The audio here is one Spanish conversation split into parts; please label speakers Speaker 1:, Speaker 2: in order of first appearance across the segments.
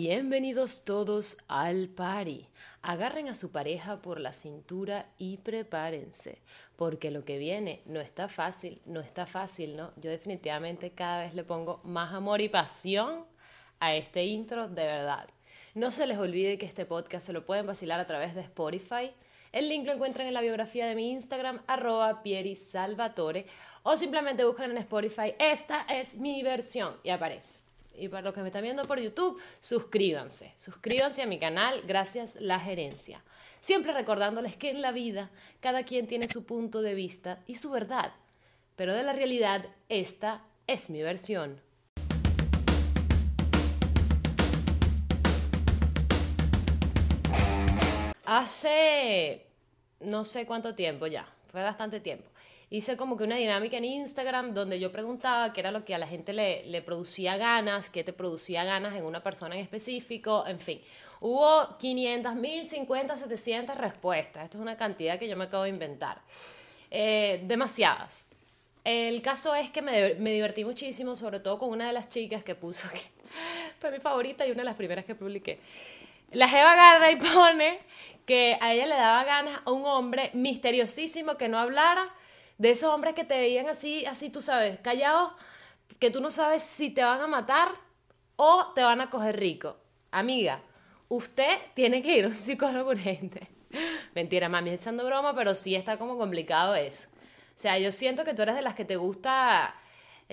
Speaker 1: Bienvenidos todos al party. Agarren a su pareja por la cintura y prepárense, porque lo que viene no está fácil, no está fácil, ¿no? Yo definitivamente cada vez le pongo más amor y pasión a este intro, de verdad. No se les olvide que este podcast se lo pueden vacilar a través de Spotify. El link lo encuentran en la biografía de mi Instagram, arroba pierisalvatore, o simplemente buscan en Spotify, esta es mi versión, y aparece y para los que me están viendo por YouTube, suscríbanse. Suscríbanse a mi canal, gracias la gerencia. Siempre recordándoles que en la vida cada quien tiene su punto de vista y su verdad. Pero de la realidad, esta es mi versión. Hace no sé cuánto tiempo ya, fue bastante tiempo hice como que una dinámica en Instagram donde yo preguntaba qué era lo que a la gente le, le producía ganas, qué te producía ganas en una persona en específico, en fin. Hubo 500, 1050, 700 respuestas. Esto es una cantidad que yo me acabo de inventar. Eh, demasiadas. El caso es que me, me, divertí muchísimo, sobre todo con una de las chicas que puso que fue mi favorita y una de las primeras que publiqué. La Jeva agarra y pone que a ella le daba ganas a un hombre misteriosísimo que no hablara, de esos hombres que te veían así, así tú sabes, callados, que tú no sabes si te van a matar o te van a coger rico. Amiga, usted tiene que ir a un psicólogo urgente. Mentira, mami, echando broma, pero sí está como complicado eso. O sea, yo siento que tú eres de las que te gusta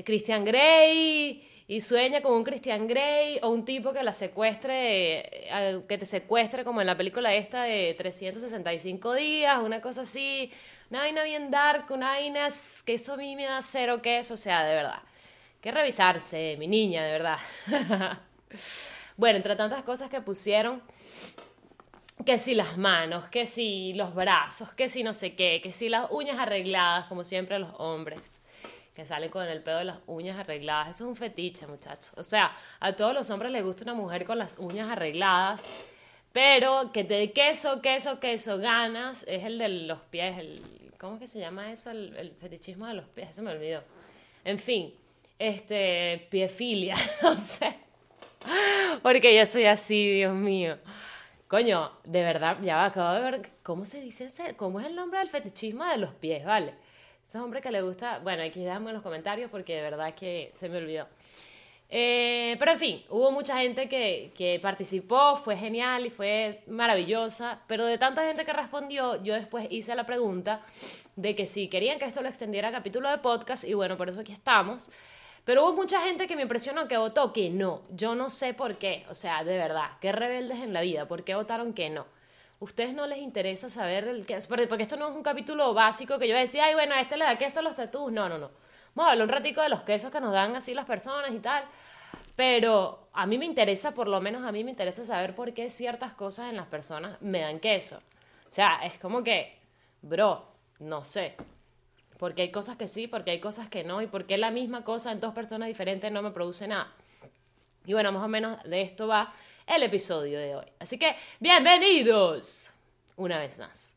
Speaker 1: Christian Grey y sueña con un Christian Grey o un tipo que la secuestre, eh, que te secuestre como en la película esta de 365 días, una cosa así una vaina bien dark, una vaina que eso a mí me da cero queso, o sea, de verdad. Que revisarse, mi niña, de verdad. bueno, entre tantas cosas que pusieron, que si las manos, que si los brazos, que si no sé qué, que si las uñas arregladas, como siempre los hombres que salen con el pedo de las uñas arregladas. Eso es un fetiche, muchachos. O sea, a todos los hombres les gusta una mujer con las uñas arregladas, pero que te queso, queso, queso, ganas, es el de los pies, el ¿Cómo que se llama eso? El, fetichismo de los pies, se me olvidó. En fin, este, piefilia, no sé. Porque yo soy así, Dios mío. Coño, de verdad, ya acabo de ver cómo se dice ese, cómo es el nombre del fetichismo de los pies, ¿vale? Ese hombre que le gusta, bueno, aquí déjame en los comentarios porque de verdad que se me olvidó. Eh, pero en fin, hubo mucha gente que, que, participó, fue genial y fue maravillosa, pero de tanta gente que respondió, yo después hice la pregunta de que si querían que esto lo extendiera a capítulo de podcast, y bueno, por eso aquí estamos. Pero hubo mucha gente que me impresionó que votó que no. Yo no sé por qué. O sea, de verdad, qué rebeldes en la vida. ¿Por qué votaron que no? ¿Ustedes no les interesa saber el qué? Porque esto no es un capítulo básico que yo decía, ay, bueno, a este le da queso a los tatús. No, no, no. Vamos a hablar un ratico de los quesos que nos dan así las personas y tal. Pero a mí me interesa, por lo menos a mí me interesa saber por qué ciertas cosas en las personas me dan queso. O sea, es como que, bro, no sé. Porque hay cosas que sí, porque hay cosas que no. Y porque la misma cosa en dos personas diferentes no me produce nada. Y bueno, más o menos de esto va el episodio de hoy. Así que, bienvenidos una vez más.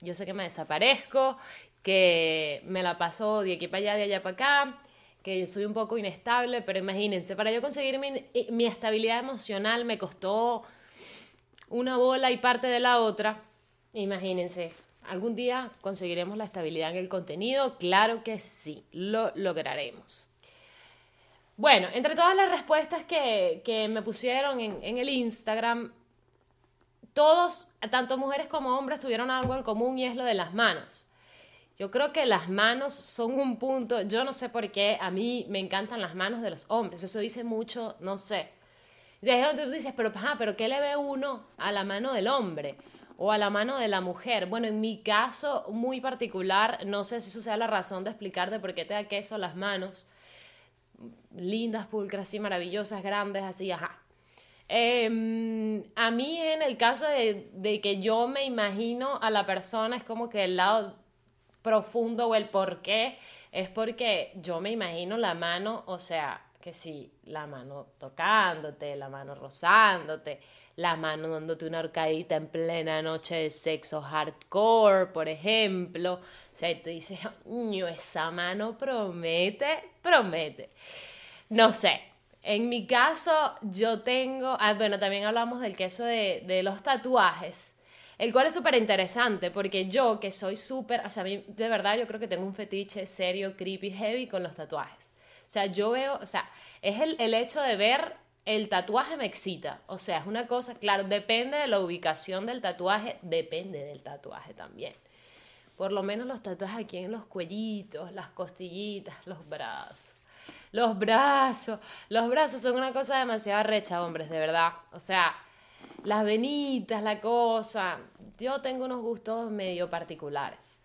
Speaker 1: Yo sé que me desaparezco que me la paso de aquí para allá, de allá para acá, que soy un poco inestable, pero imagínense, para yo conseguir mi, estabilidad emocional me costó una bola y parte de la otra. Imagínense, ¿algún día conseguiremos la estabilidad en el contenido? Claro que sí, lo lograremos. Bueno, entre todas las respuestas que, que me pusieron en, en, el Instagram, todos, tanto mujeres como hombres, tuvieron algo en común y es lo de las manos. Yo creo que las manos son un punto, yo no sé por qué, a mí me encantan las manos de los hombres, eso dice mucho, no sé. Y es donde tú dices, pero, pero ¿qué le ve uno a la mano del hombre o a la mano de la mujer? Bueno, en mi caso muy particular, no sé si eso sea la razón de explicarte por qué te da queso las manos, lindas, pulcras, y maravillosas, grandes, así, ajá. Em, a mí en el caso de, de que yo me imagino a la persona, es como que el lado profundo o el por qué, es porque yo me imagino la mano, o sea, que si la mano tocándote, la mano rozándote, la mano dándote una horcadita en plena noche de sexo hardcore, por ejemplo. O sea, y tú dices, esa mano promete, promete. No sé, En mi caso, yo tengo, ah, bueno, también hablamos del queso de, de los tatuajes, el cual es súper interesante porque yo, que soy súper, o sea, a mí de verdad yo creo que tengo un fetiche serio, creepy, heavy con los tatuajes. O sea, yo veo, o sea, es el, el hecho de ver el tatuaje me excita. O sea, es una cosa, claro, depende de la ubicación del tatuaje, depende del tatuaje también. Por lo menos los tatuajes aquí en los cuellitos, las costillitas, los brazos. Los brazos, los brazos son una cosa demasiado recha, hombres, de verdad. O sea, las venitas, la cosa. Yo tengo unos gustos medio particulares.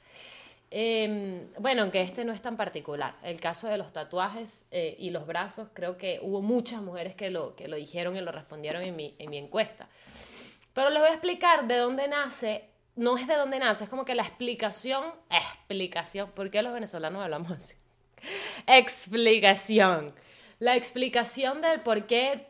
Speaker 1: Em, bueno, aunque este no es tan particular. El caso de los tatuajes eh, y los brazos, creo que hubo muchas mujeres que lo, que lo dijeron y lo respondieron en mi, en mi encuesta. Pero les voy a explicar de dónde nace. No es de dónde nace, es como que la explicación, explicación, ¿por qué los venezolanos hablamos así? explicación. La explicación del por qué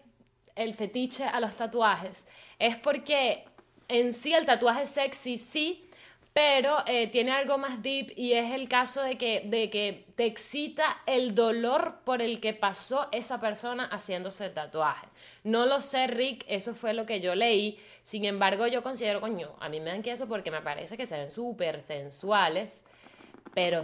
Speaker 1: el fetiche a los tatuajes es porque en sí el tatuaje sexy sí, pero eh, tiene algo más deep y es el caso de que, de que te excita el dolor por el que pasó esa persona haciéndose el tatuaje. No lo sé, Rick, eso fue lo que yo leí. Sin embargo, yo considero, coño, a mí me dan que eso porque me parece que se ven súper sensuales, pero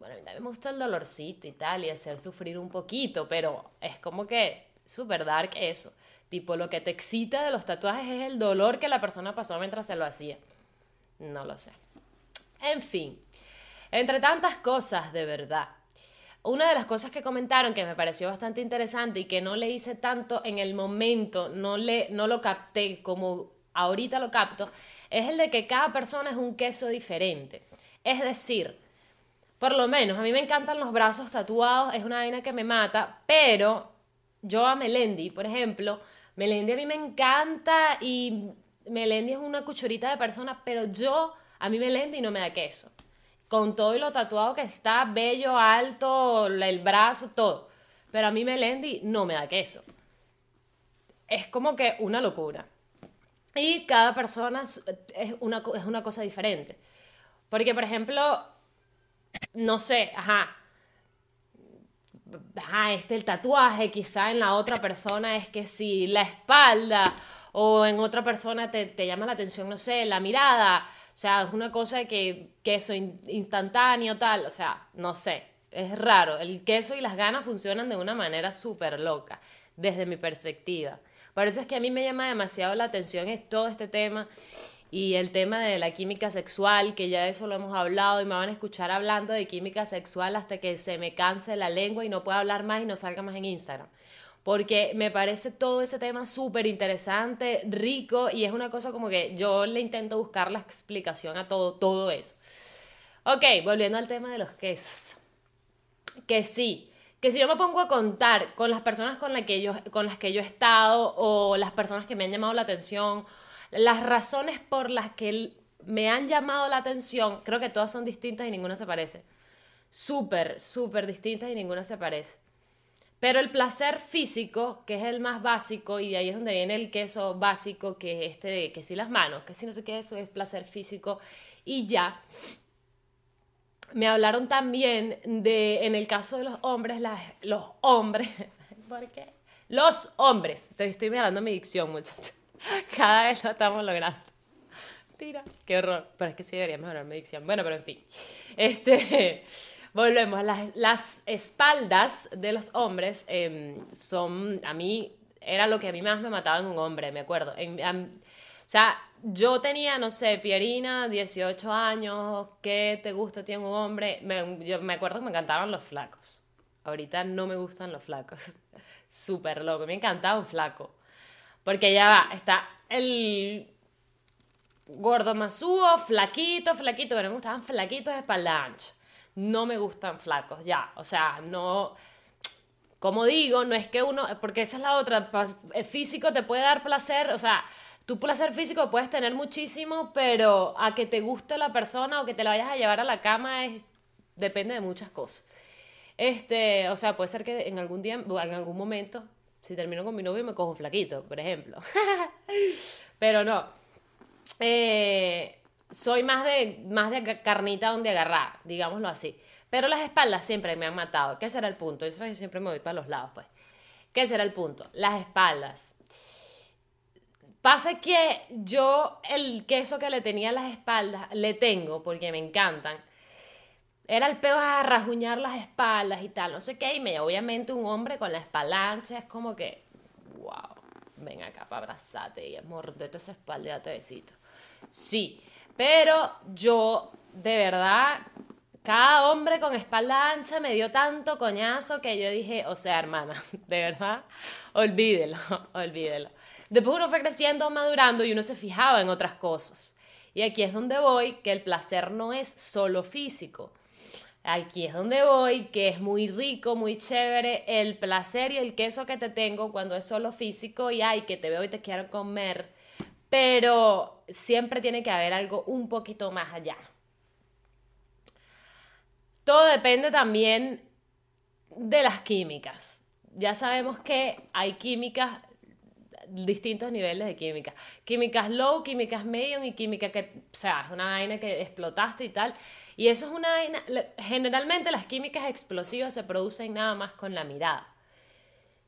Speaker 1: bueno, a mí me gusta el dolorcito y tal, y hacer sufrir un poquito, pero es como que súper dark eso. Tipo, lo que te excita de los tatuajes es el dolor que la persona pasó mientras se lo hacía. No lo sé. En fin, entre tantas cosas de verdad. Una de las cosas que comentaron que me pareció bastante interesante y que no le hice tanto en el momento, no, le, no lo capté como ahorita lo capto, es el de que cada persona es un queso diferente. Es decir, por lo menos a mí me encantan los brazos tatuados, es una vaina que me mata, pero yo a Melendi, por ejemplo, Melendi a mí me encanta y Melendi es una cuchurita de persona, pero yo a mí Melendi no me da queso. Con todo y lo tatuado que está, bello, alto, el brazo, todo. Pero a mí Melendi no me da queso. Es como que una locura. Y cada persona es una, es una cosa diferente. Porque, por ejemplo, no sé, ajá, ajá, este el tatuaje, quizá en la otra persona es que si la espalda o en otra persona te, te llama la atención, no sé, la mirada, o sea, es una cosa que queso instantáneo, tal, o sea, no sé, es raro. El queso y las ganas funcionan de una manera súper loca, desde mi perspectiva. Por eso es que a mí me llama demasiado la atención es todo este tema y el tema de la química sexual, que ya de eso lo hemos hablado y me van a escuchar hablando de química sexual hasta que se me canse la lengua y no pueda hablar más y no salga más en Instagram porque me parece todo ese tema súper interesante, rico, y es una cosa como que yo le intento buscar la explicación a todo, todo eso. Ok, volviendo al tema de los quesos. Que sí, que si yo me pongo a contar con las personas con, que yo, con las que yo he estado o las personas que me han llamado la atención, las razones por las que me han llamado la atención, creo que todas son distintas y ninguna se parece. Súper, súper distintas y ninguna se parece. Pero el placer físico, que es el más básico, y de ahí es donde viene el queso básico, que es este de que si las manos, que si no sé qué, eso es placer físico, y ya. Me hablaron también de, en el caso de los hombres, los hombres, ¿por qué? Los hombres, estoy, estoy mirando mi dicción, muchachos. Cada vez lo estamos logrando. Tira, qué horror. Pero es que sí debería mejorar mi dicción. Bueno, pero en fin. Este. Volvemos, las, las espaldas de los hombres em, son, a mí, era lo que a mí más me mataba en un hombre, me acuerdo. o sea, yo tenía, no sé, Pierina, 18 años, ¿qué te gusta tiene un hombre? Yo me acuerdo que me encantaban los flacos. Ahorita no me gustan los flacos. Súper loco, me encantaba un flaco. Porque ya va, está el gordo masudo, flaquito, flaquito, pero me gustaban flaquitos de espalda ancha no me gustan flacos, ya, o sea, no, como digo, no es que uno, porque esa es la otra, el físico te puede dar placer, o sea, tu placer físico puedes tener muchísimo, pero a que te guste la persona o que te la vayas a llevar a la cama es, depende de muchas cosas. Este, o sea, puede ser que en algún día, en algún momento, si termino con mi novio me cojo un flaquito, por ejemplo. pero no. Eh, soy más de, más de carnita donde agarrar, digámoslo así. Pero las espaldas siempre me han matado, que ese era el punto, eso es que siempre me voy para los lados, pues. ¿Qué será el punto? Las espaldas. Pasa que yo el queso que le tenía a las espaldas, le tengo porque me encantan. Era el peo a rajuñar las espaldas y tal, no sé qué. Y me, obviamente un hombre con la espalda ancha es como que, wow, ven acá para abrazarte y morderte esa espalda y date besito. Sí, pero yo, de verdad, cada hombre con espalda ancha me dio tanto coñazo que yo dije, o sea, hermana, de verdad, olvídelo, olvídelo. Después uno fue creciendo, madurando y uno se fijaba en otras cosas. Y aquí es donde voy, que el placer no es solo físico. Aquí es donde voy, que es muy rico, muy chévere el placer y el queso que te tengo cuando es solo físico y ay, que te veo y te quiero comer. Pero siempre tiene que haber algo un poquito más allá. Todo depende también de las químicas. Ya sabemos que hay químicas, distintos niveles de química. Químicas low, químicas medium y química que, o sea, es una vaina que explotaste y tal. Y eso es una vaina, generalmente las químicas explosivas se producen nada más con la mirada.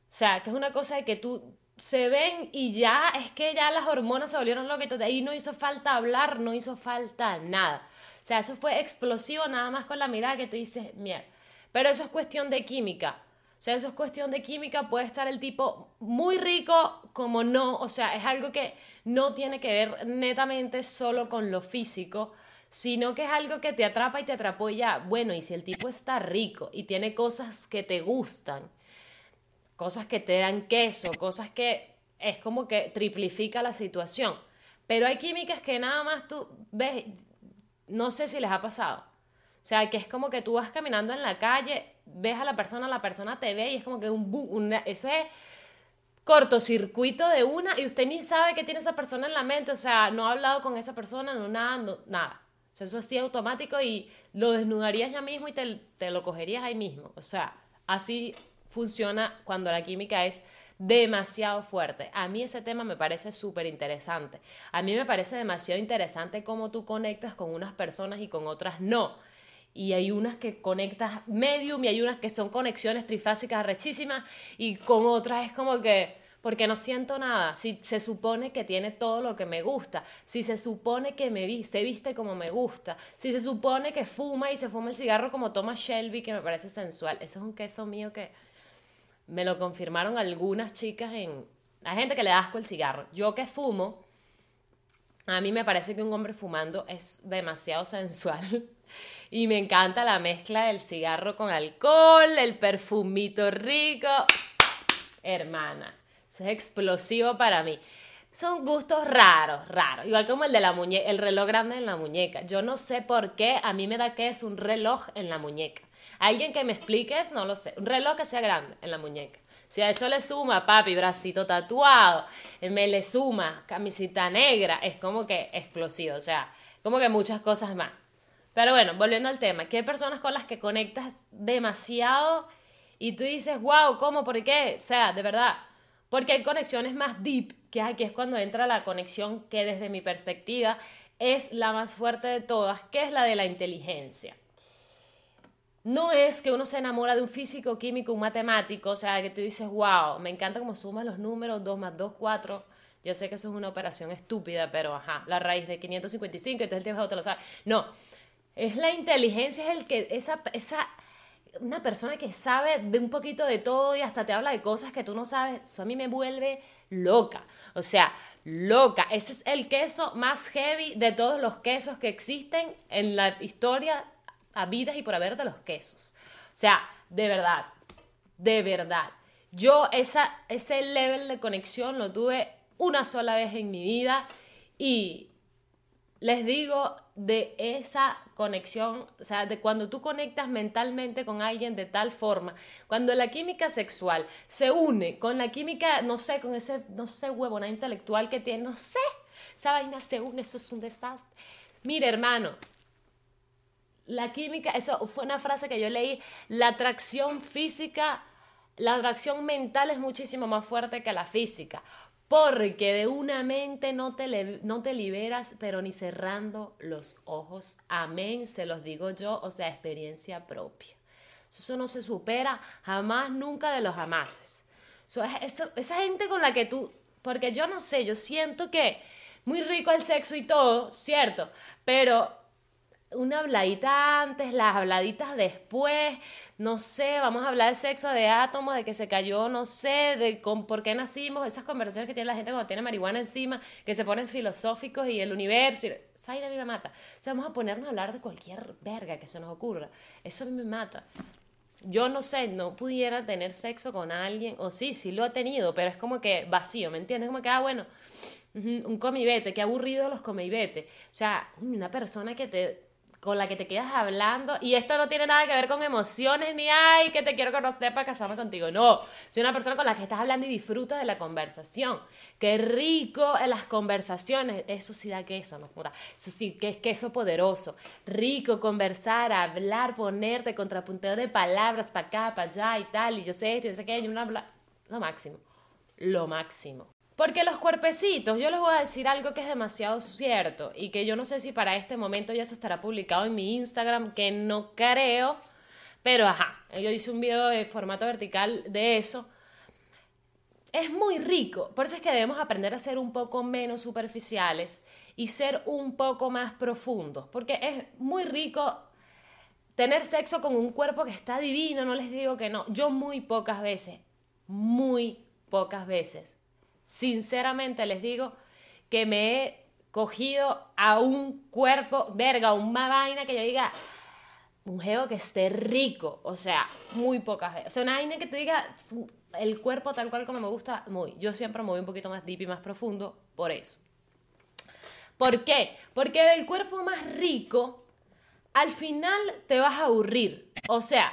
Speaker 1: O sea, que es una cosa de que tú se ven y ya es que ya las hormonas se volvieron locas y ahí no hizo falta hablar, no hizo falta nada. O sea, eso fue explosivo nada más con la mirada que tú dices, mierda. Pero eso es cuestión de química. O sea, eso es cuestión de química. Puede estar el tipo muy rico como no. O sea, es algo que no tiene que ver netamente solo con lo físico, sino que es algo que te atrapa y te atrapó ya. Bueno, y si el tipo está rico y tiene cosas que te gustan, cosas que te dan queso, cosas que es como que triplifica la situación. Pero hay químicas que nada más tú ves, no sé si les ha pasado. O sea, que es como que tú vas caminando en la calle, ves a la persona, la persona te ve y es como que un, eso es cortocircuito de una y usted ni sabe que tiene esa persona en la mente, o sea, no ha hablado con esa persona, no nada, nada. O sea, eso es así automático y lo desnudarías ya mismo y te, te lo cogerías ahí mismo. O sea, así funciona cuando la química es demasiado fuerte. A mí ese tema me parece súper interesante. A mí me parece demasiado interesante cómo tú conectas con unas personas y con otras no. Y hay unas que conectas medium y hay unas que son conexiones trifásicas rechísimas y con otras es como que porque no siento nada. Si se supone que tiene todo lo que me gusta, si se supone que me vi, se viste como me gusta, si se supone que fuma y se fuma el cigarro como toma Shelby, que me parece sensual. Ese es un queso mío que me lo confirmaron algunas chicas en... Hay gente que le da asco el cigarro. Yo que fumo, a mí me parece que un hombre fumando es demasiado sensual. Y me encanta la mezcla del cigarro con alcohol, el perfumito rico. Hermana, eso es explosivo para mí. Son gustos raros, raros. Igual como el de la muñeca, el reloj grande en la muñeca. Yo no sé por qué a mí me da que es un reloj en la muñeca. Alguien que me explique eso, no lo sé. Un reloj que sea grande en la muñeca. Si a eso le suma, papi, bracito tatuado, me le suma camisita negra, es como que explosivo, o sea, como que muchas cosas más. Pero bueno, volviendo al tema, que hay personas con las que conectas demasiado y tú dices, wow, ¿cómo? ¿Por qué? O sea, de verdad, porque hay conexiones más deep, que aquí es cuando entra la conexión que desde mi perspectiva es la más fuerte de todas, que es la de la inteligencia no es que uno se enamora de un físico, químico, un matemático, o sea, que tú dices, wow, me encanta cómo sumas los números, 2 más 2, 4. Yo sé que eso es una operación estúpida, pero ajá, la raíz de 555, entonces el tiempo te lo sabe. No, es la inteligencia, es el que, esa, esa, una persona que sabe de un poquito de todo y hasta te habla de cosas que tú no sabes, eso a mí me vuelve loca. O sea, loca. Ese es el queso más heavy de todos los quesos que existen en la historia vidas y por haber de los quesos. O sea, de verdad, de verdad. Yo esa, ese level de conexión lo tuve una sola vez en mi vida y les digo de esa conexión, o sea, de cuando tú conectas mentalmente con alguien de tal forma, cuando la química sexual se une con la química, no sé, con ese, no sé, huevona intelectual que tiene, no sé, esa vaina se une, eso es un desastre. Mire, hermano, la química, eso fue una frase que yo leí, la atracción física, la atracción mental es muchísimo más fuerte que la física, porque de una mente no te, no te liberas, pero ni cerrando los ojos. Amén, se los digo yo, o sea, experiencia propia. Eso no se supera jamás, nunca de los jamases. esa gente con la que tú, porque yo no sé, yo siento que muy rico el sexo y todo, cierto, pero una habladita antes, las habladitas después, no sé, vamos a hablar de sexo, de átomos, de que se cayó, no sé, de con, por qué nacimos, esas conversaciones que tiene la gente cuando tiene marihuana encima, que se ponen filosóficos y el universo, y, esa a mí me mata. O sea, vamos a ponernos a hablar de cualquier verga que se nos ocurra. Eso a mí me mata. Yo no sé, no pudiera tener sexo con alguien, o sí, sí lo he tenido, pero es como que vacío, ¿me entiendes? Como que, ah, bueno, un comibete, qué aburrido los comibete. O sea, una persona que te con la que te quedas hablando. Y esto no tiene nada que ver con emociones ni, ay, que te quiero conocer para casarme contigo. No, soy una persona con la que estás hablando y disfrutas de la conversación. Qué rico en las conversaciones. Eso sí da queso, no Eso sí, que es queso poderoso. Rico conversar, hablar, ponerte contrapunteo de palabras para acá, para allá y tal. Y yo sé esto, yo sé que hay una... Lo máximo. Lo máximo. Porque los cuerpecitos, yo les voy a decir algo que es demasiado cierto y que yo no sé si para este momento ya eso estará publicado en mi Instagram, que no creo, pero ajá, yo hice un video de formato vertical de eso. Es muy rico, por eso es que debemos aprender a ser un poco menos superficiales y ser un poco más profundos, porque es muy rico tener sexo con un cuerpo que está divino, no les digo que no, yo muy pocas veces, muy pocas veces sinceramente les digo que me he cogido a un cuerpo, verga, una vaina que yo diga, un geo que esté rico, o sea, muy pocas veces. O sea, una vaina que te diga el cuerpo tal cual como me gusta, muy. Yo siempre me voy un poquito más deep y más profundo por eso. ¿Por qué? Porque del cuerpo más rico, al final te vas a aburrir. O sea,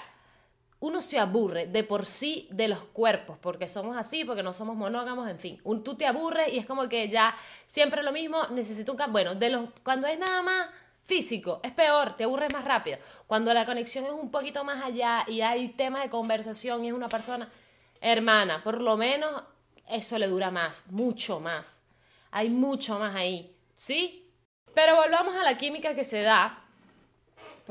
Speaker 1: uno se aburre de por sí de los cuerpos, porque somos así, porque no somos monógamos, en fin. Un, tú te aburres y es como que ya siempre lo mismo, necesito un cambio. Bueno, de los, cuando es nada más físico, es peor, te aburres más rápido. Cuando la conexión es un poquito más allá y hay temas de conversación y es una persona, hermana, por lo menos eso le dura más, mucho más. Hay mucho más ahí, ¿sí? Pero volvamos a la química que se da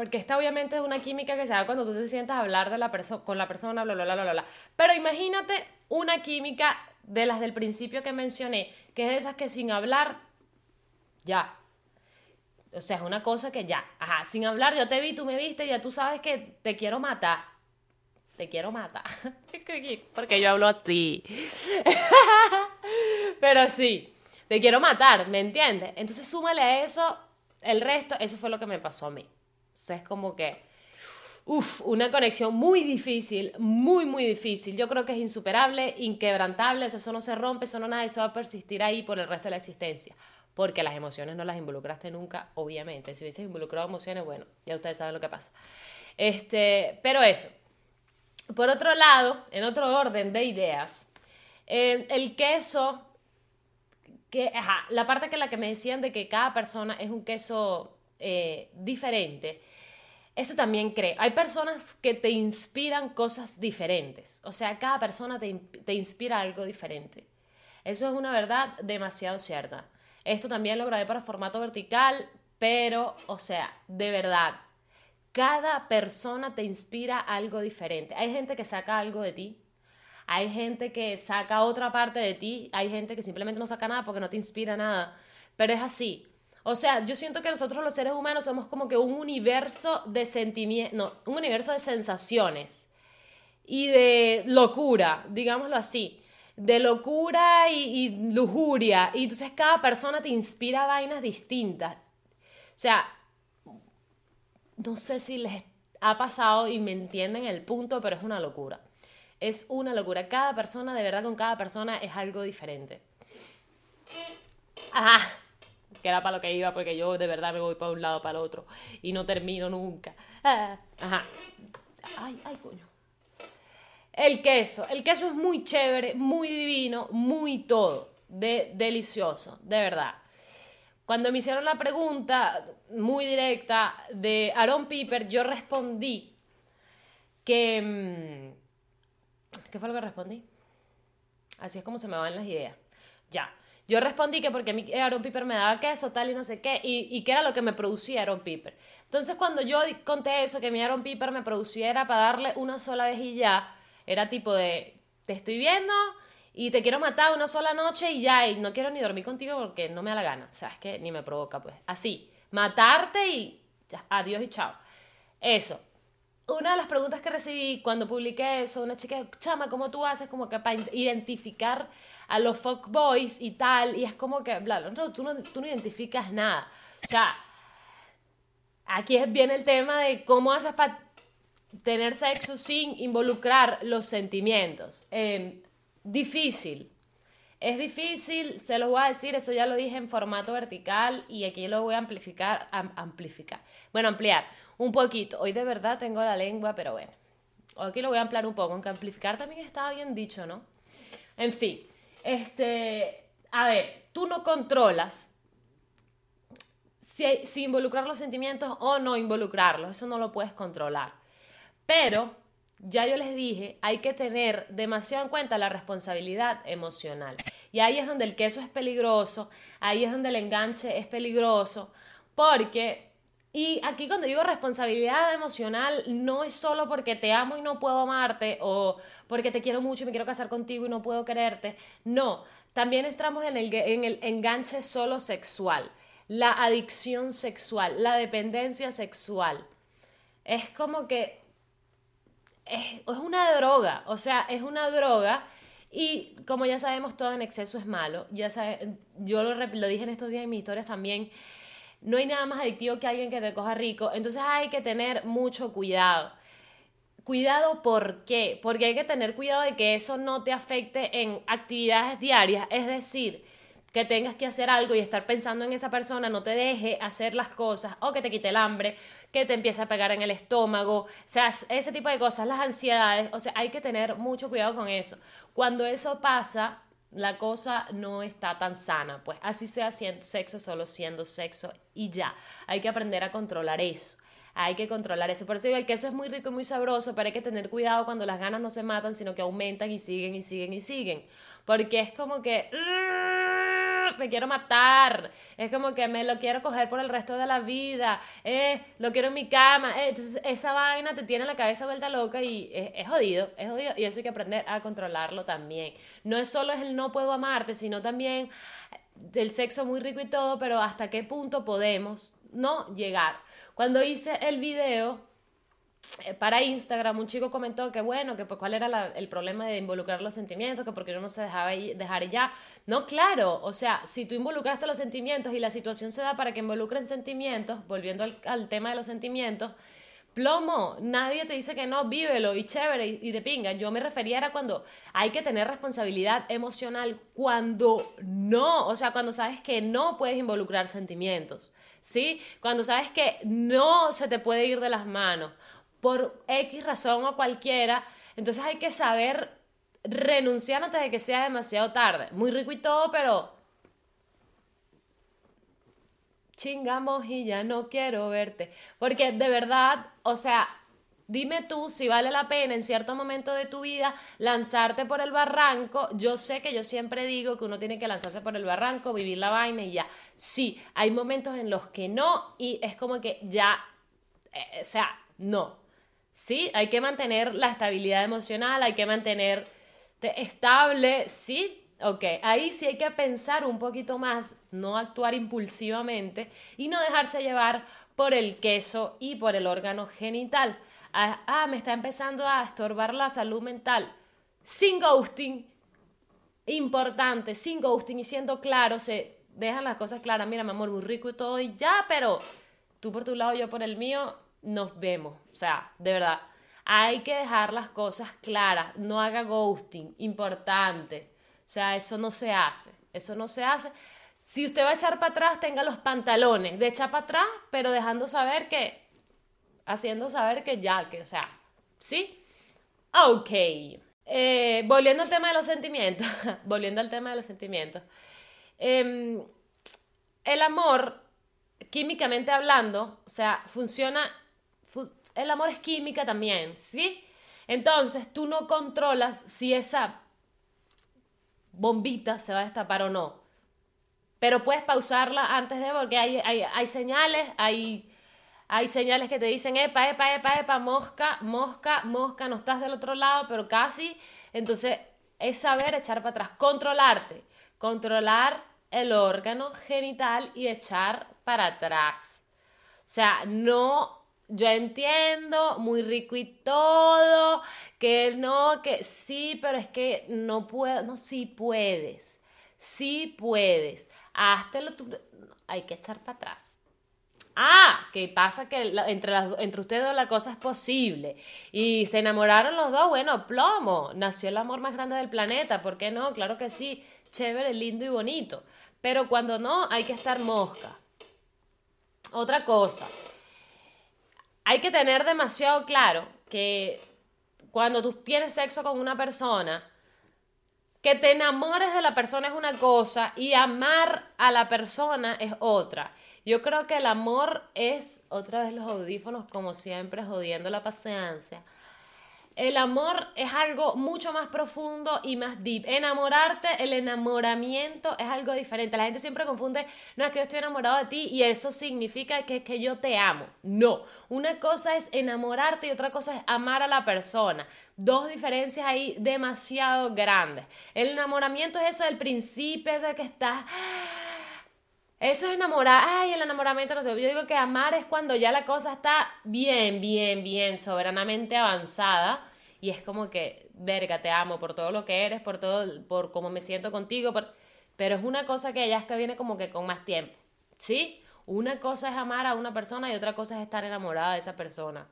Speaker 1: porque esta obviamente es una química que se da cuando tú te sientas a hablar de la con la persona, bla, bla, bla, bla, bla. Pero imagínate una química de las del principio que mencioné, que es de esas que sin hablar, ya. O sea, es una cosa que ya, ajá, sin hablar, yo te vi, tú me viste, ya tú sabes que te quiero matar. Te quiero matar. Porque yo hablo a ti. Pero sí, te quiero matar, ¿me entiendes? Entonces súmale a eso el resto, eso fue lo que me pasó a mí. Sea, es como que, uff, una conexión muy difícil, muy, muy difícil. Yo creo que es insuperable, inquebrantable, eso no se rompe, eso no nada, eso va a persistir ahí por el resto de la existencia. Porque las emociones no las involucraste nunca, obviamente. Si hubieses involucrado emociones, bueno, ya ustedes saben lo que pasa. Este, pero eso. Por otro lado, en otro orden de ideas, eh, el queso, que, la parte que la que me decían de que cada persona es un queso eh, diferente, eso también creo. Hay personas que te inspiran cosas diferentes. O sea, cada persona te, te inspira algo diferente. Eso es una verdad demasiado cierta. Esto también lo grabé para formato vertical, pero, o sea, de verdad, cada persona te inspira algo diferente. Hay gente que saca algo de ti, hay gente que saca otra parte de ti, hay gente que simplemente no saca nada porque no te inspira nada, pero es así. O sea, yo siento que nosotros los seres humanos somos como que un universo de sentimientos, no, un universo de sensaciones y de locura, digámoslo así, de locura y, lujuria. Y entonces cada persona te inspira vainas distintas. O sea, no sé si les ha pasado y me entienden el punto, pero es una locura. Es una locura. Cada persona, de verdad, con cada persona es algo diferente. Ajá que era para lo que iba, porque yo de verdad me voy para un lado para el otro y no termino nunca. Ah, ajá. Ay, ay, coño. El queso. El queso es muy chévere, muy divino, muy todo. De, delicioso, de verdad. Cuando me hicieron la pregunta muy directa de Aaron Piper, yo respondí que... Mm, ¿Qué fue lo que respondí? Así es como se me van las ideas. Ya. Yo respondí que porque mi Aaron Piper me daba queso, tal y no sé qué, y, y que era lo que me producía Aaron Piper. Entonces, cuando yo conté eso, que mi Aaron Piper me produciera para darle una sola vez y ya, era tipo de, te estoy viendo y te quiero matar una sola noche y ya, y no quiero ni dormir contigo porque no me da la gana. O sea, es que ni me provoca, pues. Así, matarte y ya, adiós y chao. Eso. Una de las preguntas que recibí cuando publiqué eso, una chica, chama, ¿cómo tú haces como que para identificar a los fuckboys y tal? Y es como que, bla, no, tú no, tú no identificas nada. O sea, aquí viene el tema de cómo haces para tener sexo sin involucrar los sentimientos. Em, difícil. Es difícil, se lo voy a decir, eso ya lo dije en formato vertical y aquí lo voy a amplificar, amplificar. Bueno, ampliar un poquito. Hoy de verdad tengo la lengua, pero bueno. Aquí lo voy a ampliar un poco, aunque amplificar también estaba bien dicho, ¿no? En fin, este, a ver, tú no controlas si, si involucrar los sentimientos o no involucrarlos, eso no lo puedes controlar. Pero ya yo les dije, hay que tener demasiado en cuenta la responsabilidad emocional. Y ahí es donde el queso es peligroso, ahí es donde el enganche es peligroso, porque, y aquí cuando digo responsabilidad emocional, no es solo porque te amo y no puedo amarte, o porque te quiero mucho y me quiero casar contigo y no puedo quererte, no, también entramos en el, en el enganche solo sexual, la adicción sexual, la dependencia sexual. Es como que es, una droga, o sea, es una droga y como ya sabemos, todo en exceso es malo. Ya yo lo, lo dije en estos días en mis historias también, no hay nada más adictivo que alguien que te coja rico, entonces hay que tener mucho cuidado. Cuidado, ¿por qué? Porque hay que tener cuidado de que eso no te afecte en actividades diarias, es decir, que tengas que hacer algo y estar pensando en esa persona no te deje hacer las cosas o que te quite el hambre, que te empiece a pegar en el estómago, o sea, ese tipo de cosas, las ansiedades, o sea, hay que tener mucho cuidado con eso. Cuando eso pasa, la cosa no está tan sana, pues así sea haciendo sexo, solo siendo sexo y ya. Hay que aprender a controlar eso. Hay que controlar eso. Por eso digo, el queso es muy rico y muy sabroso, pero hay que tener cuidado cuando las ganas no se matan, sino que aumentan y siguen y siguen y siguen. Porque es como que me quiero matar, es como que me lo quiero coger por el resto de la vida, eh, lo quiero en mi cama, eh, entonces esa vaina te tiene la cabeza vuelta loca y es, jodido, es jodido y eso hay que aprender a controlarlo también. No es solo el no puedo amarte, sino también el sexo muy rico y todo, pero hasta qué punto podemos no llegar. Cuando hice el video, eh, para Instagram un chico comentó que bueno, que pues cuál era el problema de involucrar los sentimientos, que porque uno no se dejaba dejar ya. No, claro, o sea, si tú involucraste los sentimientos y la situación se da para que involucren sentimientos, volviendo al, tema de los sentimientos, plomo, nadie te dice que no, vívelo y chévere y, de pinga. Yo me refería a cuando hay que tener responsabilidad emocional, cuando no, o sea, cuando sabes que no puedes involucrar sentimientos, ¿sí? Cuando sabes que no se te puede ir de las manos por X razón o cualquiera, entonces hay que saber renunciar antes de que sea demasiado tarde. Muy rico y todo, pero chingamos y ya no quiero verte. Porque de verdad, o sea, dime tú si vale la pena en cierto momento de tu vida lanzarte por el barranco. Yo sé que yo siempre digo que uno tiene que lanzarse por el barranco, vivir la vaina y ya. Sí, hay momentos en los que no y es como que ya, eh, o sea, no. Sí, hay que mantener la estabilidad emocional, hay que mantener estable, sí, ok. Ahí sí hay que pensar un poquito más, no actuar impulsivamente y no dejarse llevar por el queso y por el órgano genital. Ah, ah me está empezando a estorbar la salud mental. Sin ghosting, importante, sin ghosting y siendo claro, se dejan las cosas claras. Mira, mi amor, muy rico y todo y ya, pero tú por tu lado, yo por el mío, nos vemos. O sea, de verdad, hay que dejar las cosas claras. No haga ghosting, importante. O sea, eso no se hace. Eso no se hace. Si usted va a echar para atrás, tenga los pantalones de echar para atrás, pero dejando saber que, haciendo saber que ya, que, o sea, ¿sí? Ok. Eh, volviendo al tema de los sentimientos, volviendo al tema de los sentimientos. Em, el amor, químicamente hablando, o sea, funciona el amor es química también, ¿sí? Entonces tú no controlas si esa bombita se va a destapar o no. Pero puedes pausarla antes de, porque hay, hay, señales, hay, hay señales que te dicen, epa, epa, epa, epa, mosca, mosca, mosca, no estás del otro lado, pero casi. Entonces es saber echar para atrás, controlarte, controlar el órgano genital y echar para atrás. O sea, no yo entiendo, muy rico y todo, que no, que sí, pero es que no puedo, no, sí puedes, sí puedes, lo tú, hay que echar para atrás. Ah, que pasa que entre, entre ustedes dos la cosa es posible. Y se enamoraron los dos, bueno, plomo, nació el amor más grande del planeta, ¿por qué no? Claro que sí, chévere, lindo y bonito. Pero cuando no, hay que estar mosca. Otra cosa, hay que tener demasiado claro que cuando tú tienes sexo con una persona, que te enamores de la persona es una cosa y amar a la persona es otra. Yo creo que el amor es, otra vez los audífonos como siempre, jodiendo la paciencia el amor es algo mucho más profundo y más deep. Enamorarte, el enamoramiento es algo diferente. La gente siempre confunde, no es que yo estoy enamorado de ti y eso significa que, que yo te amo. No, una cosa es enamorarte y otra cosa es amar a la persona. Dos diferencias ahí demasiado grandes. El enamoramiento es eso del principio, es el que estás... Eso es enamorar, ay, el enamoramiento no sé. Yo digo que amar es cuando ya la cosa está bien, bien, bien, soberanamente avanzada y es como que, verga, te amo por todo lo que eres, por todo, por cómo me siento contigo, pero es una cosa que ya es que viene como que con más tiempo, ¿sí? Una cosa es amar a una persona y otra cosa es estar enamorada de esa persona.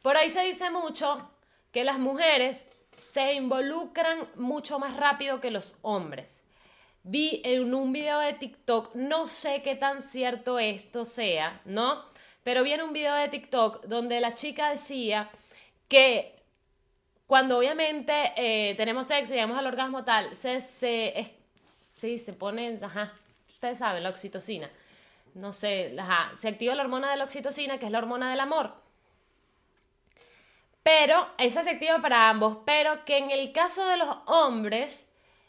Speaker 1: Por ahí se dice mucho que las mujeres se involucran mucho más rápido que los hombres. Vi en un video de TikTok, no sé qué tan cierto esto sea, ¿no? Pero vi en un video de TikTok donde la chica decía que cuando obviamente eh, tenemos sexo y llegamos al orgasmo tal, se, se, sí, se pone, ajá, ustedes saben, la oxitocina. No sé, ajá, se activa la hormona de la oxitocina, que es la hormona del amor. Pero, esa se activa para ambos, pero que en el caso de los hombres,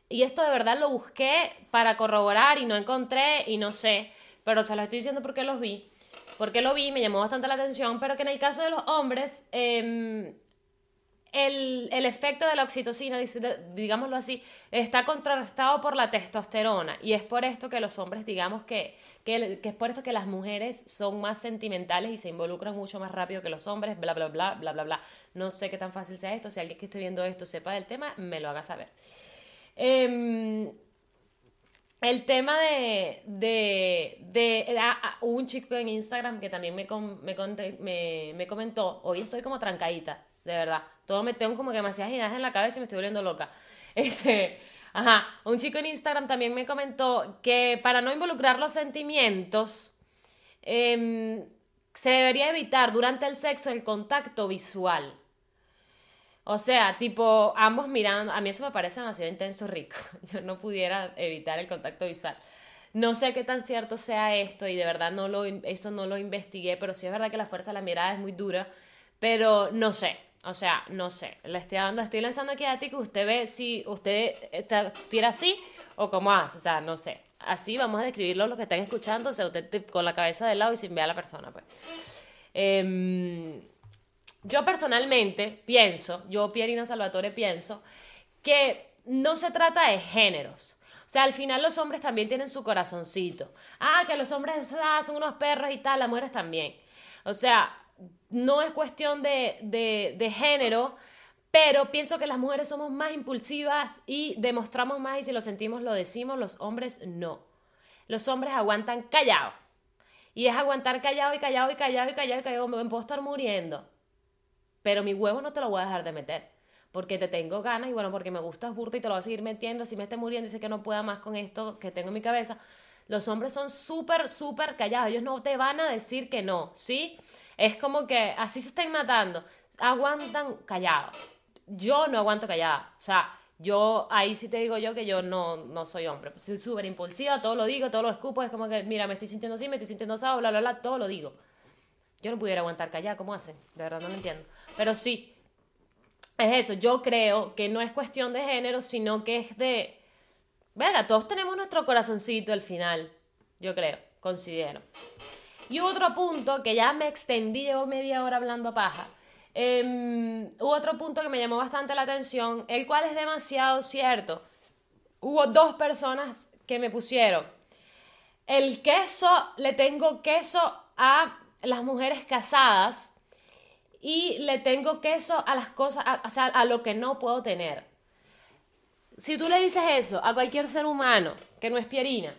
Speaker 1: y esto de verdad lo busqué para corroborar y no encontré y no sé, pero se lo estoy diciendo porque los vi, porque lo vi, me llamó bastante la atención, pero que en el caso de los hombres, eh, el, efecto de la oxitocina, digámoslo así, está contrarrestado por la testosterona. Y es por esto que los hombres, digamos que, que, es por esto que las mujeres son más sentimentales y se involucran mucho más rápido que los hombres, bla, bla, bla, bla, bla, bla. No sé qué tan fácil sea esto. Si alguien que esté viendo esto sepa del tema, me lo haga saber. Em, el tema de, ah, ah, un chico en Instagram que también me, me, me comentó, hoy estoy como trancadita, de verdad. Todo me tengo como que demasiadas ideas en la cabeza y me estoy volviendo loca. Este, ajá, un chico en Instagram también me comentó que para no involucrar los sentimientos, em, se debería evitar durante el sexo el contacto visual. O sea, tipo, ambos mirando, a mí eso me parece demasiado intenso rico. Yo no pudiera evitar el contacto visual. No sé qué tan cierto sea esto y de verdad no lo, eso no lo investigué, pero sí es verdad que la fuerza de la mirada es muy dura, pero no sé. O sea, no sé, le estoy dando, estoy lanzando aquí a ti que usted ve si usted tira así o cómo hace, o sea, no sé. Así vamos a describirlo los que están escuchando, o sea, usted con la cabeza de lado y sin ver a la persona, pues. Em, yo personalmente pienso, yo Pierina Salvatore pienso, que no se trata de géneros. O sea, al final los hombres también tienen su corazoncito. Ah, que los hombres ah, son unos perros y tal, las mujeres también. O sea, no es cuestión de, género, pero pienso que las mujeres somos más impulsivas y demostramos más y si lo sentimos lo decimos, los hombres no. Los hombres aguantan callado. Y es aguantar callado y callado y callado y callado y callado. Me puedo estar muriendo. Pero mi huevo no te lo voy a dejar de meter. Porque te tengo ganas y bueno, porque me gustas burda y te lo voy a seguir metiendo. Si me esté muriendo y sé que no pueda más con esto que tengo en mi cabeza. Los hombres son súper, súper callados. Ellos no te van a decir que no, ¿sí? Es como que así se están matando. Aguantan callados. Yo no aguanto callada. O sea, yo ahí sí te digo yo que yo no, no soy hombre. Soy súper impulsiva, todo lo digo, todo lo escupo. Es como que, mira, me estoy sintiendo así, me estoy sintiendo así, bla, bla, bla, todo lo digo. Yo no pudiera aguantar callada, ¿cómo hacen? De verdad no lo entiendo. Pero sí, es eso. Yo creo que no es cuestión de género, sino que es de. Venga, todos tenemos nuestro corazoncito al final. Yo creo, considero. Y otro punto que ya me extendí, llevo media hora hablando paja, Em, hubo otro punto que me llamó bastante la atención, el cual es demasiado cierto. Hubo dos personas que me pusieron. El queso, le tengo queso a las mujeres casadas y le tengo queso a las cosas, o sea, a lo que no puedo tener. Si tú le dices eso a cualquier ser humano que no es Pierina,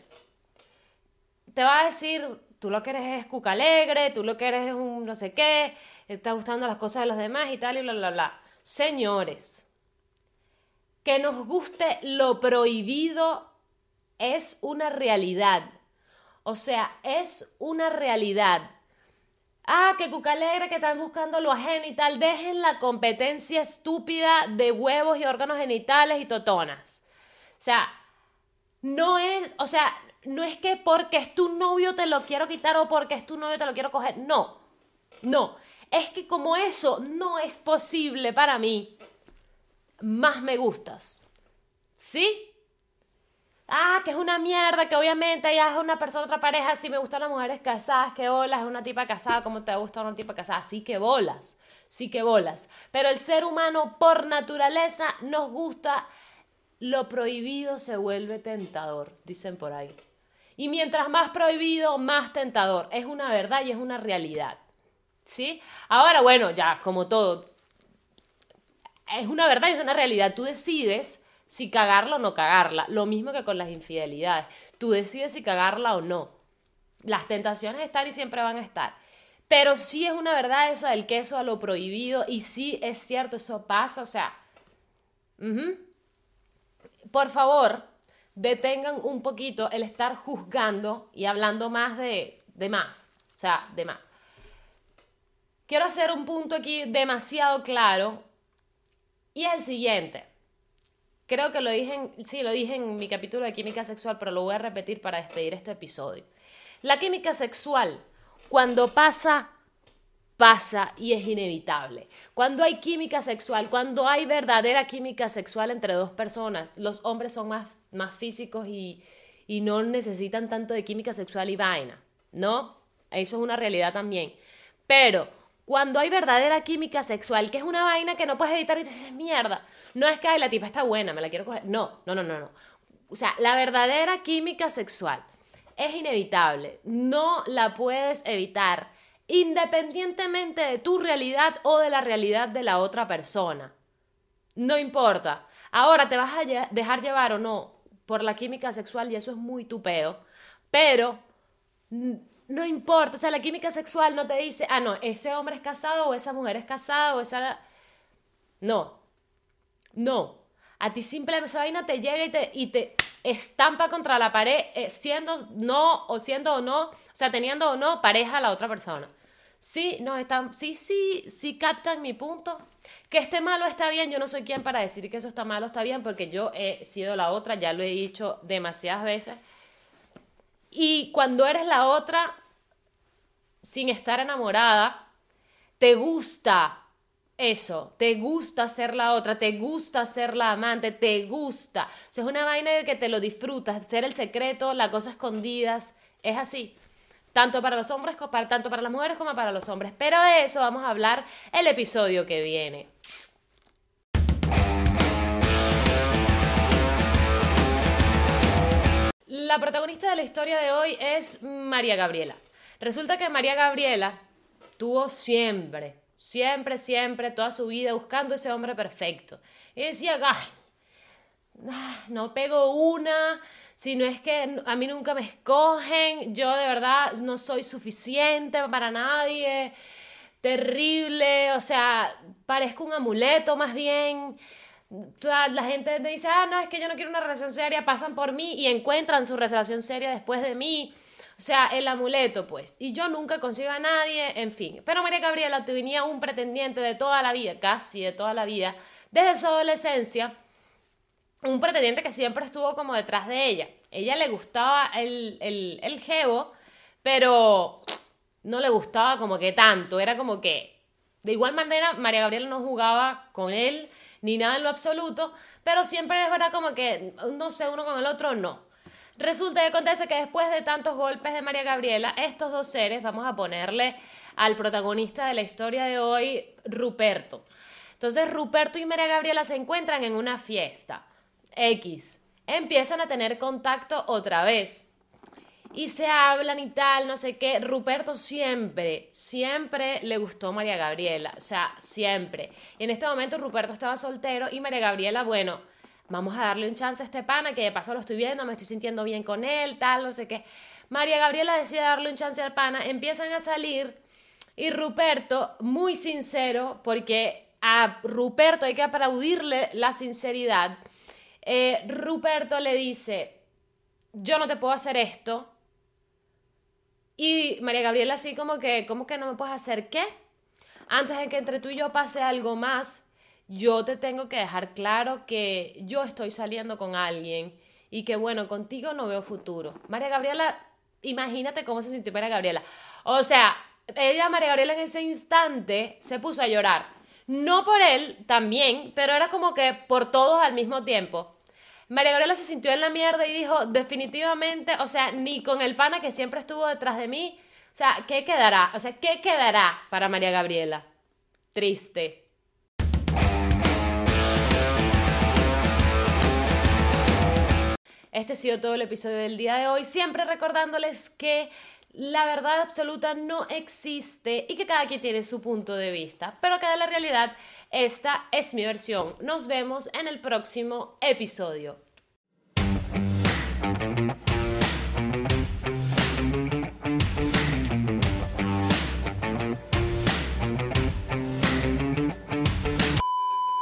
Speaker 1: te va a decir, tú lo que eres es cuca alegre, tú lo que eres es un no sé qué, está gustando las cosas de los demás y tal y bla, bla, bla. Señores, que nos guste lo prohibido es una realidad. O sea, es una realidad. Ah, que cuca alegre, que están buscando lo ajeno y tal. Dejen la competencia estúpida de huevos y órganos genitales y totonas. O sea, no es, o sea, no es que porque es tu novio te lo quiero quitar o porque es tu novio te lo quiero coger. No, no. Es que como eso no es posible para mí, más me gustas. ¿Sí? Ah, que es una mierda, que obviamente ella es una persona, otra pareja, si me gustan las mujeres casadas, que bolas, es una tipa casada, como te gusta una tipa casada, sí que bolas, sí que bolas. Pero el ser humano por naturaleza nos gusta, lo prohibido se vuelve tentador, dicen por ahí. Y mientras más prohibido, más tentador. Es una verdad y es una realidad. ¿Sí? Ahora, bueno, ya, como todo, es una verdad y es una realidad. Tú decides si cagarla o no cagarla. Lo mismo que con las infidelidades. Tú decides si cagarla o no. Las tentaciones están y siempre van a estar. Pero sí es una verdad eso del queso a lo prohibido y sí es cierto, eso pasa, o sea... Por favor, detengan un poquito el estar juzgando y hablando más de, de más. O sea, de más. Quiero hacer un punto aquí demasiado claro y es el siguiente. Creo que lo dije, en, sí, lo dije en mi capítulo de química sexual, pero lo voy a repetir para despedir este episodio. La química sexual, cuando pasa, pasa y es inevitable. Cuando hay química sexual, cuando hay verdadera química sexual entre dos personas, los hombres son más, más físicos y, y no necesitan tanto de química sexual y vaina, ¿no? Eso es una realidad también. Pero cuando hay verdadera química sexual, que es una vaina que no puedes evitar y dices, mierda, no es que la tipa está buena, me la quiero coger. No, no, no, no, no. O sea, la verdadera química sexual es inevitable. No la puedes evitar independientemente de tu realidad o de la realidad de la otra persona. No importa. Ahora te vas a dejar llevar o no por la química sexual y eso es muy tupeo, pero no importa, o sea, la química sexual no te dice, ah, no, ese hombre es casado o esa mujer es casada o esa... No, no. A ti simplemente esa vaina te llega y te, y te estampa contra la pared, eh, siendo no o siendo o no, o sea, teniendo o no pareja a la otra persona. Sí, no, están, sí, sí, sí captan mi punto. Que esté malo está bien, yo no soy quien para decir que eso está malo está bien, porque yo he sido la otra, ya lo he dicho demasiadas veces. Y cuando eres la otra, sin estar enamorada, te gusta eso, te gusta ser la otra, te gusta ser la amante, te gusta. O sea, es una vaina de que te lo disfrutas, ser el secreto, la cosa escondidas, es así. Tanto para los hombres, tanto para las mujeres como para los hombres. Pero de eso vamos a hablar el episodio que viene. La protagonista de la historia de hoy es María Gabriela. Resulta que María Gabriela tuvo siempre Siempre, siempre, toda su vida buscando ese hombre perfecto. Y decía, ay, no pego una, si no es que a mí nunca me escogen, yo de verdad no soy suficiente para nadie, terrible, o sea, parezco un amuleto más bien. La gente dice, ah, no, es que yo no quiero una relación seria, pasan por mí y encuentran su relación seria después de mí. O sea, el amuleto, pues. Y yo nunca consigo a nadie, en fin. Pero María Gabriela tenía un pretendiente de toda la vida, casi de toda la vida, desde su adolescencia, un pretendiente que siempre estuvo como detrás de ella. Ella le gustaba el, el, el pero no le gustaba como que tanto. Era como que, de igual manera, María Gabriela no jugaba con él ni nada en lo absoluto, pero siempre es verdad como que, no sé, uno con el otro no. Resulta que acontece que después de tantos golpes de María Gabriela, estos dos seres, vamos a ponerle al protagonista de la historia de hoy, Ruperto. Entonces Ruperto y María Gabriela se encuentran en una fiesta. X. Empiezan a tener contacto otra vez y se hablan y tal, no sé qué. Ruperto siempre, siempre le gustó María Gabriela, o sea, siempre. Y en este momento Ruperto estaba soltero y María Gabriela, bueno, vamos a darle un chance a este pana, que de paso lo estoy viendo, me estoy sintiendo bien con él, tal, no sé qué. María Gabriela decide darle un chance al pana, empiezan a salir y Ruperto, muy sincero, porque a Ruperto hay que aplaudirle la sinceridad, eh, Ruperto le dice, yo no te puedo hacer esto, y María Gabriela así como que, ¿cómo que no me puedes hacer qué? Antes de que entre tú y yo pase algo más, yo te tengo que dejar claro que yo estoy saliendo con alguien y que bueno, contigo no veo futuro. María Gabriela, imagínate cómo se sintió María Gabriela. O sea, ella, María Gabriela, en ese instante se puso a llorar. No por él, también, pero era como que por todos al mismo tiempo. María Gabriela se sintió en la mierda y dijo, definitivamente, o sea, ni con el pana que siempre estuvo detrás de mí, o sea, ¿qué quedará? O sea, ¿qué quedará para María Gabriela? Triste. Este ha sido todo el episodio del día de hoy, siempre recordándoles que la verdad absoluta no existe y que cada quien tiene su punto de vista, pero que de la realidad esta es mi versión. Nos vemos en el próximo episodio.